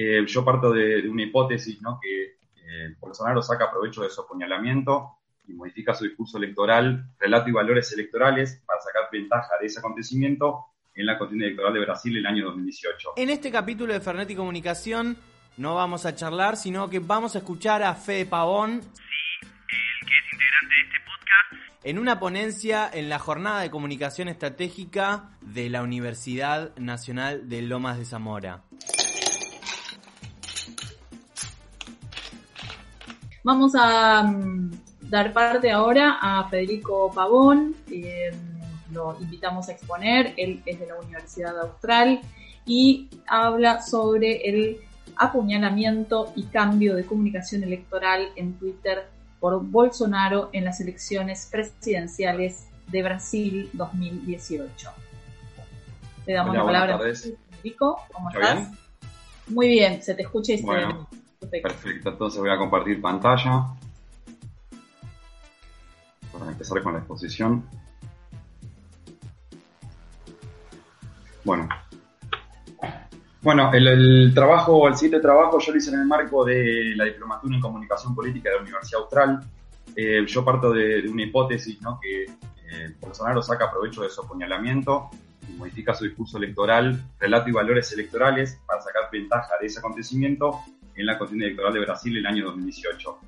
Eh, yo parto de, una hipótesis, ¿no? Que eh, Bolsonaro saca provecho de su apuñalamiento y modifica su discurso electoral, relato y valores electorales para sacar ventaja de ese acontecimiento en la contienda electoral de Brasil el año 2018. En este capítulo de Fernet y Comunicación no vamos a charlar, sino que vamos a escuchar a Fede Pavón. Sí, el que es integrante de este podcast. En una ponencia en la jornada de comunicación estratégica de la Universidad Nacional de Lomas de Zamora. Vamos a mm, dar parte ahora a Federico Pavón, eh, lo invitamos a exponer, él es de la Universidad Austral y habla sobre el apuñalamiento y cambio de comunicación electoral en Twitter por Bolsonaro en las elecciones presidenciales de Brasil 2018. Le damos la palabra a Federico. ¿Cómo estás? Muy bien, se te escucha y bueno, Perfecto, entonces voy a compartir pantalla para empezar con la exposición. Bueno, bueno, el, trabajo, el de trabajo yo lo hice en el marco de la diplomatura en comunicación política de la Universidad Austral. Eh, yo parto de, una hipótesis, ¿no? Que eh, Bolsonaro saca provecho de su apuñalamiento y modifica su discurso electoral, relato y valores electorales para sacar ventaja de ese acontecimiento en la contienda electoral de Brasil el año 2018.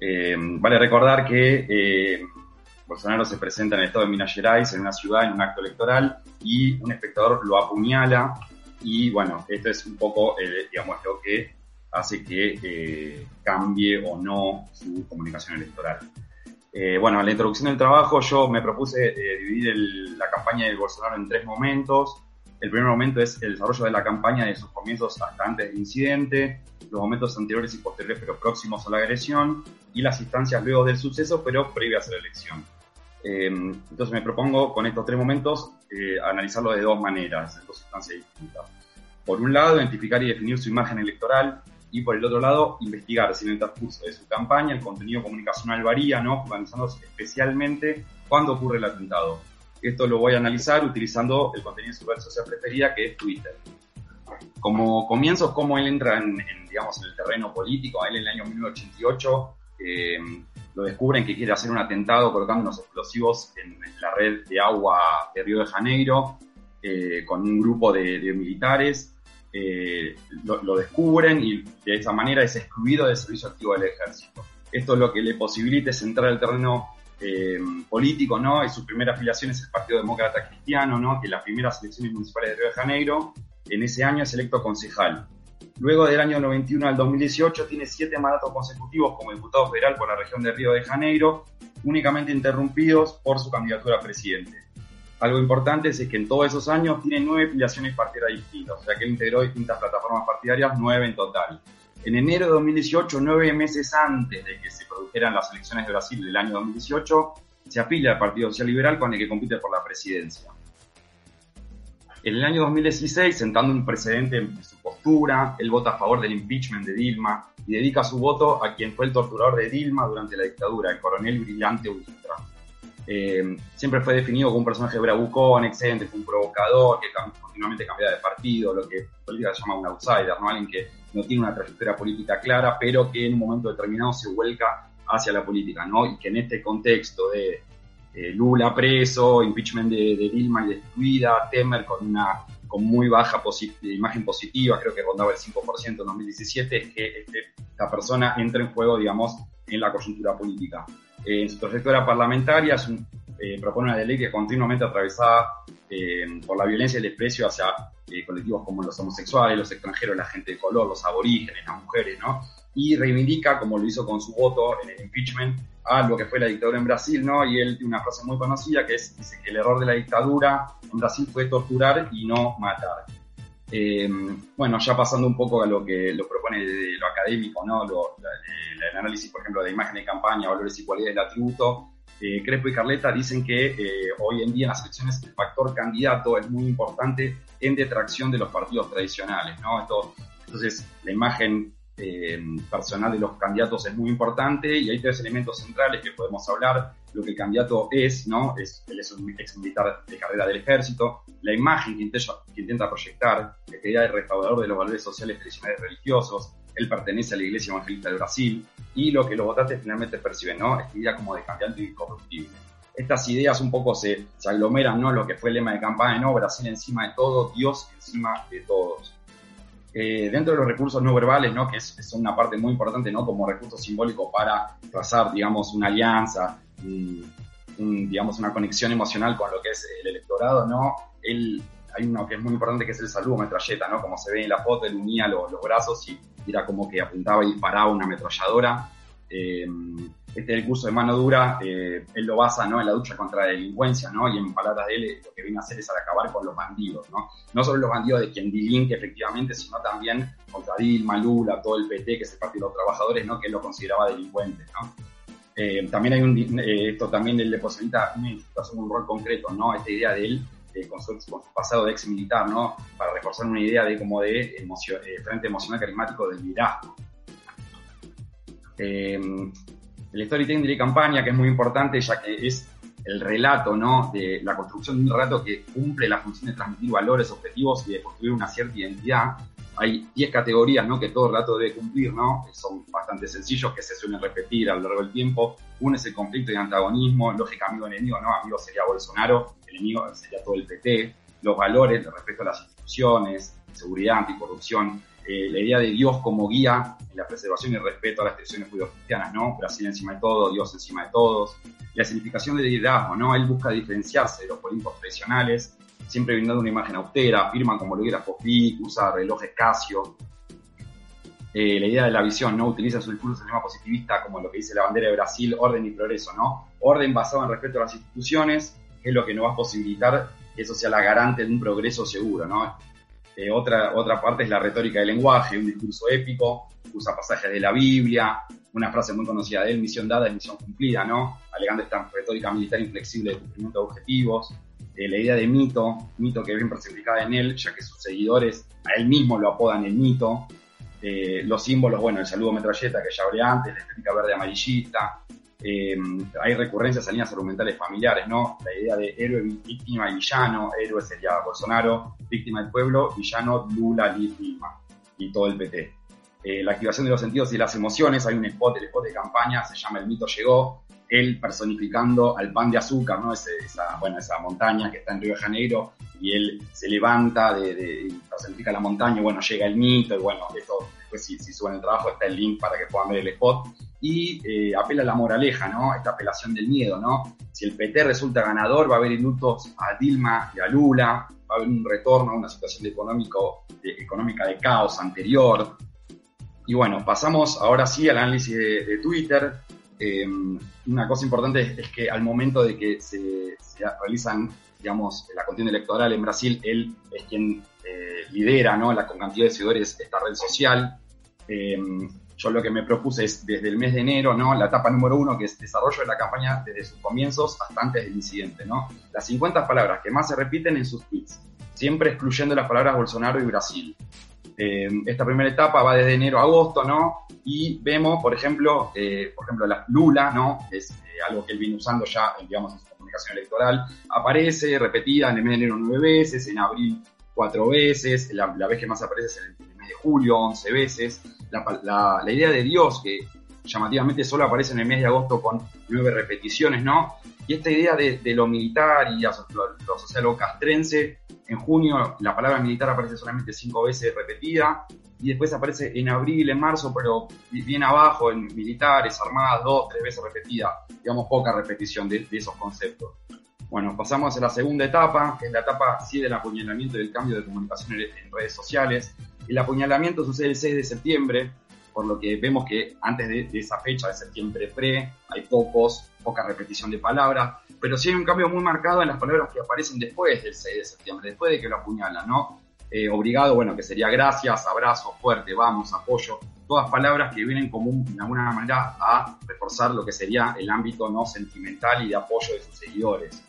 Eh, vale recordar que Bolsonaro se presenta en el estado de Minas Gerais, en una ciudad, en un acto electoral, y un espectador lo apuñala y bueno, esto es un poco, eh, digamos, lo que hace que eh, cambie o no su comunicación electoral. Eh, bueno, en la introducción del trabajo yo me propuse dividir la campaña de Bolsonaro en tres momentos. El primer momento es el desarrollo de la campaña de sus comienzos hasta antes del incidente, los momentos anteriores y posteriores pero próximos a la agresión y las instancias luego del suceso pero previas a la elección. Em, entonces me propongo con estos tres momentos eh, analizarlo de dos maneras, en dos instancias distintas. Por un lado, identificar y definir su imagen electoral y por el otro lado, investigar si en el transcurso de su campaña el contenido comunicacional varía, ¿no? focalizándose especialmente cuando ocurre el atentado. Esto lo voy a analizar utilizando el contenido de su red social preferida, que es Twitter. Como comienzos, cómo él entra en, digamos, en el terreno político. Él en el año 1988 eh, lo descubren que quiere hacer un atentado colocando unos explosivos en la red de agua de Río de Janeiro eh, con un grupo de, militares. Eh, lo, descubren y de esa manera es excluido del servicio activo del ejército. Esto es lo que le posibilita es entrar al terreno eh, político, ¿no? Y su primera afiliación es el Partido Demócrata Cristiano, ¿no? Que en las primeras elecciones municipales de Río de Janeiro, en ese año es electo concejal. Luego del año 91 al 2018 tiene siete mandatos consecutivos como diputado federal por la región de Río de Janeiro, únicamente interrumpidos por su candidatura a presidente. Algo importante es que en todos esos años tiene nueve filiaciones partidarias distintas, o sea que él integró distintas plataformas partidarias, nueve en total. En enero de 2018, nueve meses antes de que se produjeran las elecciones de Brasil del año 2018, se afilia al Partido Social Liberal con el que compite por la presidencia. En el año 2016, sentando un precedente en su postura, él vota a favor del impeachment de Dilma y dedica su voto a quien fue el torturador de Dilma durante la dictadura, el coronel brillante Ultra. Eh, siempre fue definido como un personaje bravucón, excéntrico, un provocador, que continuamente cambiaba de partido, lo que política se llama un outsider, ¿no? alguien que no tiene una trayectoria política clara, pero que en un momento determinado se vuelca hacia la política, ¿no? Y que en este contexto de eh, Lula preso, impeachment de, Dilma y destruida, Temer con una con muy baja imagen positiva, creo que rondaba el 5% en 2017, es que este, esta persona entra en juego, digamos, en la coyuntura política. Eh, en su trayectoria parlamentaria eh, propone una ley que continuamente atravesada por la violencia y el desprecio hacia colectivos como los homosexuales, los extranjeros, la gente de color, los aborígenes, las mujeres, ¿no? Y reivindica, como lo hizo con su voto en el impeachment, a lo que fue la dictadura en Brasil, ¿no? Y él tiene una frase muy conocida que es, dice que el error de la dictadura en Brasil fue torturar y no matar. Eh, bueno, ya pasando un poco a lo que lo propone de lo académico, ¿no? el análisis, por ejemplo, de imagen de campaña, valores y cualidades del atributo, eh, Crespo y Carleta dicen que eh, hoy en día en las elecciones el factor candidato es muy importante en detracción de los partidos tradicionales, ¿no? Entonces, la imagen eh, personal de los candidatos es muy importante y hay tres elementos centrales que podemos hablar. lo que el candidato es, ¿no? Es, él es un ex militar de carrera del ejército, la imagen que intenta, proyectar, que idea de restaurador de los valores sociales tradicionales religiosos, él pertenece a la Iglesia Evangelista de Brasil, y lo que los votantes finalmente perciben, ¿no? Esta idea como de cambiante y incorruptible. Estas ideas un poco se, aglomeran, ¿no? Lo que fue el lema de campaña, ¿no? Brasil encima de todo, Dios encima de todos. Eh, dentro de los recursos no verbales, ¿no? que es, una parte muy importante ¿no? como recurso simbólico para trazar, digamos, una alianza, digamos, una conexión emocional con lo que es el electorado, ¿no? Él, hay uno que es muy importante que es el saludo metralleta, ¿no? Como se ve en la foto, él unía los, brazos y era como que apuntaba y disparaba una ametralladora. Eh, este el curso de mano dura, eh, él lo basa ¿no? en la lucha contra la delincuencia, ¿no? Y en palabras de él, lo que viene a hacer es acabar con los bandidos, ¿no? No solo los bandidos de quien que efectivamente, sino también contra Dilma, Lula, todo el PT, que es el Partido de los Trabajadores, ¿no? Que él lo consideraba delincuente, ¿no? Eh, también hay un, eh, esto también le posibilita un rol concreto, ¿no? Esta idea de él, eh, con, su, pasado de ex militar, ¿no? Para reforzar una idea de como de emocio, frente emocional carismático del liderazgo. el storytelling de la campaña, que es muy importante, ya que es el relato, ¿no? De la construcción de un relato que cumple la función de transmitir valores, objetivos y de construir una cierta identidad. Hay 10 categorías, ¿no? Que todo relato debe cumplir, ¿no? Son bastante sencillos, que se suelen repetir a lo largo del tiempo. Uno es el conflicto y antagonismo, lógica amigo-enemigo, ¿no? Amigo sería Bolsonaro, enemigo sería todo el PT. Los valores, el respeto a las instituciones, seguridad, anticorrupción, eh, la idea de Dios como guía en la preservación y respeto a las tradiciones judío-cristianas, ¿no? Brasil encima de todo, Dios encima de todos. La significación del liderazgo, ¿no? Él busca diferenciarse de los políticos tradicionales, siempre brindando una imagen austera, firma como lo era Pick, usa relojes Casio. Eh, la idea de la visión, ¿no? Utiliza su discurso de sistema positivista como lo que dice la bandera de Brasil, orden y progreso, ¿no? Orden basado en respeto a las instituciones, que es lo que nos va a posibilitar que eso sea la garante de un progreso seguro, ¿no? Eh, otra, otra parte es la retórica del lenguaje, un discurso épico, usa pasajes de la Biblia, una frase muy conocida de él, misión dada es misión cumplida, ¿no? Alegando esta retórica militar inflexible de cumplimiento de objetivos. Eh, la idea de mito, mito que bien personificada en él, ya que sus seguidores a él mismo lo apodan el mito. Eh, los símbolos, bueno, el saludo metralleta que ya hablé antes, la estética verde amarillista, eh, hay recurrencias a líneas argumentales familiares, ¿no? La idea de héroe, víctima y villano, héroe sería Bolsonaro, víctima del pueblo, villano Lula, Lima y todo el PT. Eh, la activación de los sentidos y las emociones, hay un spot, el spot de campaña, se llama El mito llegó, él personificando al pan de azúcar, ¿no? esa, bueno, esa montaña que está en Río de Janeiro, y él se levanta, de, personifica la montaña, bueno, llega el mito, y bueno, esto, después si, suben el trabajo está el link para que puedan ver el spot, y eh, apela a la moraleja, ¿no? Esta apelación del miedo, ¿no? Si el PT resulta ganador, va a haber indultos a Dilma y a Lula, va a haber un retorno a una situación económica de caos anterior. Y bueno, pasamos ahora sí al análisis de Twitter. Eh, una cosa importante es, que al momento de que se, realizan, digamos, la contienda electoral en Brasil, él es quien eh, lidera, ¿no? La, con cantidad de seguidores esta red social. Eh, yo lo que me propuse es desde el mes de enero, ¿no? La etapa número uno, que es desarrollo de la campaña desde sus comienzos hasta antes del incidente, ¿no? Las 50 palabras que más se repiten en sus tweets, siempre excluyendo las palabras Bolsonaro y Brasil. Eh, esta primera etapa va desde enero a agosto, ¿no? Y vemos, por ejemplo, eh, por ejemplo, la Lula, ¿no? Es eh, algo que él viene usando ya, digamos, en su comunicación electoral. Aparece repetida en el mes de enero nueve veces, en abril cuatro veces, la, la vez que más aparece es en el mes de julio, once veces la, la, la, idea de Dios, que llamativamente solo aparece en el mes de agosto con nueve repeticiones, ¿no? Y esta idea de, de lo militar y lo, lo social o castrense, en junio la palabra militar aparece solamente cinco veces repetida, y después aparece en abril, en marzo, pero bien abajo, en militares, armadas, dos, tres veces repetida, digamos, poca repetición de, esos conceptos. Bueno, pasamos a la segunda etapa, que es la etapa sí del apuñalamiento y del cambio de comunicación en redes sociales. El apuñalamiento sucede el 6 de septiembre, por lo que vemos que antes de, de esa fecha de septiembre pre hay pocos, poca repetición de palabras, pero sí hay un cambio muy marcado en las palabras que aparecen después del 6 de septiembre, después de que lo apuñalan, ¿no? Eh, obligado, bueno, que sería gracias, abrazo, fuerte, vamos, apoyo, todas palabras que vienen como de alguna manera a reforzar lo que sería el ámbito no sentimental y de apoyo de sus seguidores.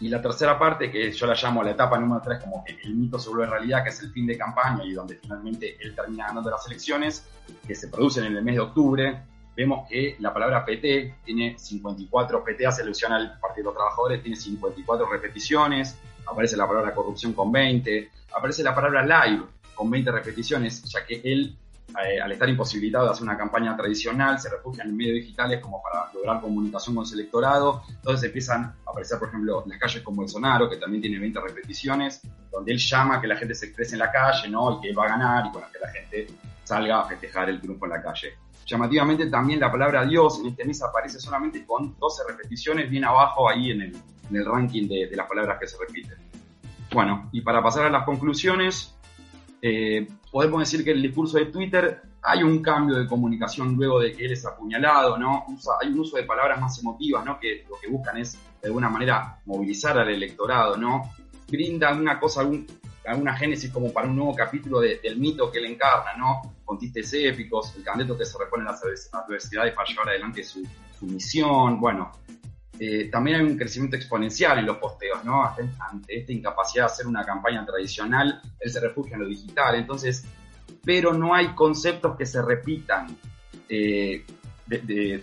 Y la tercera parte, que yo la llamo la etapa número 3, como que el mito se vuelve realidad, que es el fin de campaña y donde finalmente él termina ganando las elecciones, que se producen en el mes de octubre. Vemos que la palabra PT tiene 54, PT hace alusión al Partido de los Trabajadores, tiene 54 repeticiones, aparece la palabra corrupción con 20, aparece la palabra live con 20 repeticiones, ya que él, eh, al estar imposibilitado de hacer una campaña tradicional, se refugia en medios digitales como para lograr comunicación con su electorado. Entonces empiezan a aparecer, por ejemplo, las calles con Bolsonaro, que también tiene 20 repeticiones, donde él llama a que la gente se exprese en la calle, ¿no? Y que va a ganar y bueno, que la gente salga a festejar el triunfo en la calle. Llamativamente también la palabra Dios en este mes aparece solamente con 12 repeticiones, bien abajo ahí en el, ranking de, las palabras que se repiten. Bueno, y para pasar a las conclusiones, eh, podemos decir que en el discurso de Twitter hay un cambio de comunicación luego de que él es apuñalado, ¿no? Hay un uso de palabras más emotivas, ¿no? Que lo que buscan es, de alguna manera, movilizar al electorado, ¿no? Brinda alguna cosa, algún- alguna génesis como para un nuevo capítulo de- del mito que él encarna, ¿no? Con tistes épicos, el candidato que se repone en las advers- adversidades para llevar adelante su, su misión, bueno. Eh, también hay un crecimiento exponencial en los posteos, ¿no? Ante, esta incapacidad de hacer una campaña tradicional, él se refugia en lo digital. Entonces, pero no hay conceptos que se repitan eh,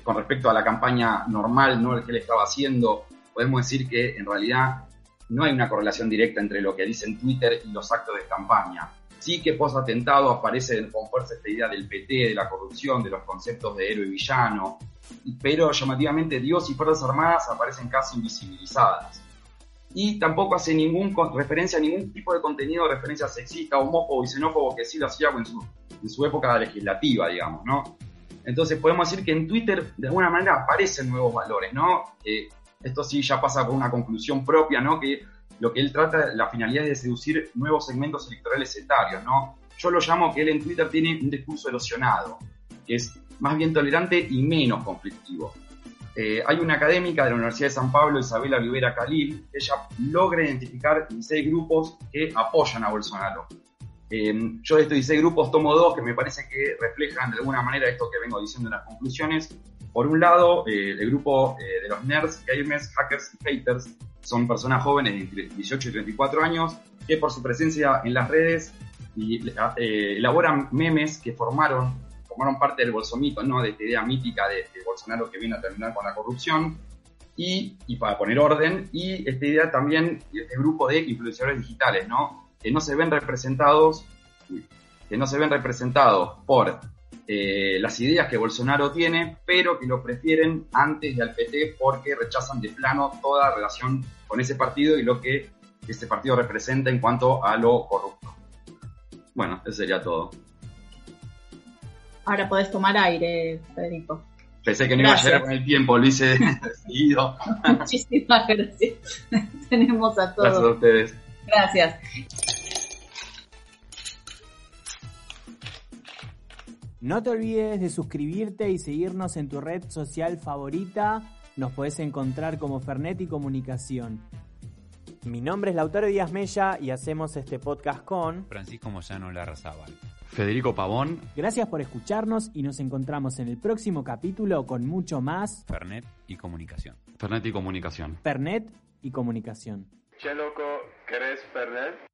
con respecto a la campaña normal, ¿no? El que él estaba haciendo. Podemos decir que en realidad no hay una correlación directa entre lo que dice en Twitter y los actos de campaña. Sí que post atentado aparece con fuerza esta idea del PT, de la corrupción, de los conceptos de héroe y villano, pero llamativamente Dios y Fuerzas Armadas aparecen casi invisibilizadas. Y tampoco hace ningún referencia a ningún tipo de contenido de referencia sexista, homófobo y xenófobo que sí lo hacía en su, época legislativa, digamos, ¿no? Entonces podemos decir que en Twitter de alguna manera aparecen nuevos valores, ¿no? Que esto sí ya pasa por una conclusión propia, ¿no? Que lo que él trata, la finalidad es de seducir nuevos segmentos electorales etarios, ¿no? Yo lo llamo que él en Twitter tiene un discurso erosionado, que es más bien tolerante y menos conflictivo. Eh, hay una académica de la Universidad de San Pablo, Isabela Rivera Khalil, que ella logra identificar 16 grupos que apoyan a Bolsonaro. Eh, yo de estos 16 grupos tomo dos que me parece que reflejan de alguna manera esto que vengo diciendo en las conclusiones. Por un lado, eh, el grupo eh, de los nerds, gamers, hackers y haters son personas jóvenes de entre 18 y 34 años que por su presencia en las redes eh, elaboran memes que formaron, formaron parte del bolsomito, ¿no? de esta idea mítica de, Bolsonaro que viene a terminar con la corrupción y, para poner orden, y esta idea también, este grupo de influenciadores digitales, ¿no? que no se ven representados, que no se ven representados por eh, las ideas que Bolsonaro tiene, pero que lo prefieren antes del PT porque rechazan de plano toda relación con ese partido y lo que ese partido representa en cuanto a lo corrupto. Bueno, eso sería todo. Ahora podés tomar aire, Federico. Pensé que no iba a Gracias. llegar con el tiempo, lo hice seguido. Muchísimas gracias. Tenemos a Gracias a todos. ustedes. Gracias. No te olvides de suscribirte y seguirnos en tu red social favorita. Nos podés encontrar como Fernet y Comunicación. Mi nombre es Lautaro Díaz Mella y hacemos este podcast con... Francisco Moyano Larrazábal. Federico Pavón. Gracias por escucharnos y nos encontramos en el próximo capítulo con mucho más Fernet y Comunicación. Fernet y Comunicación. Fernet y Comunicación. Che loco, ¿querés Fernet?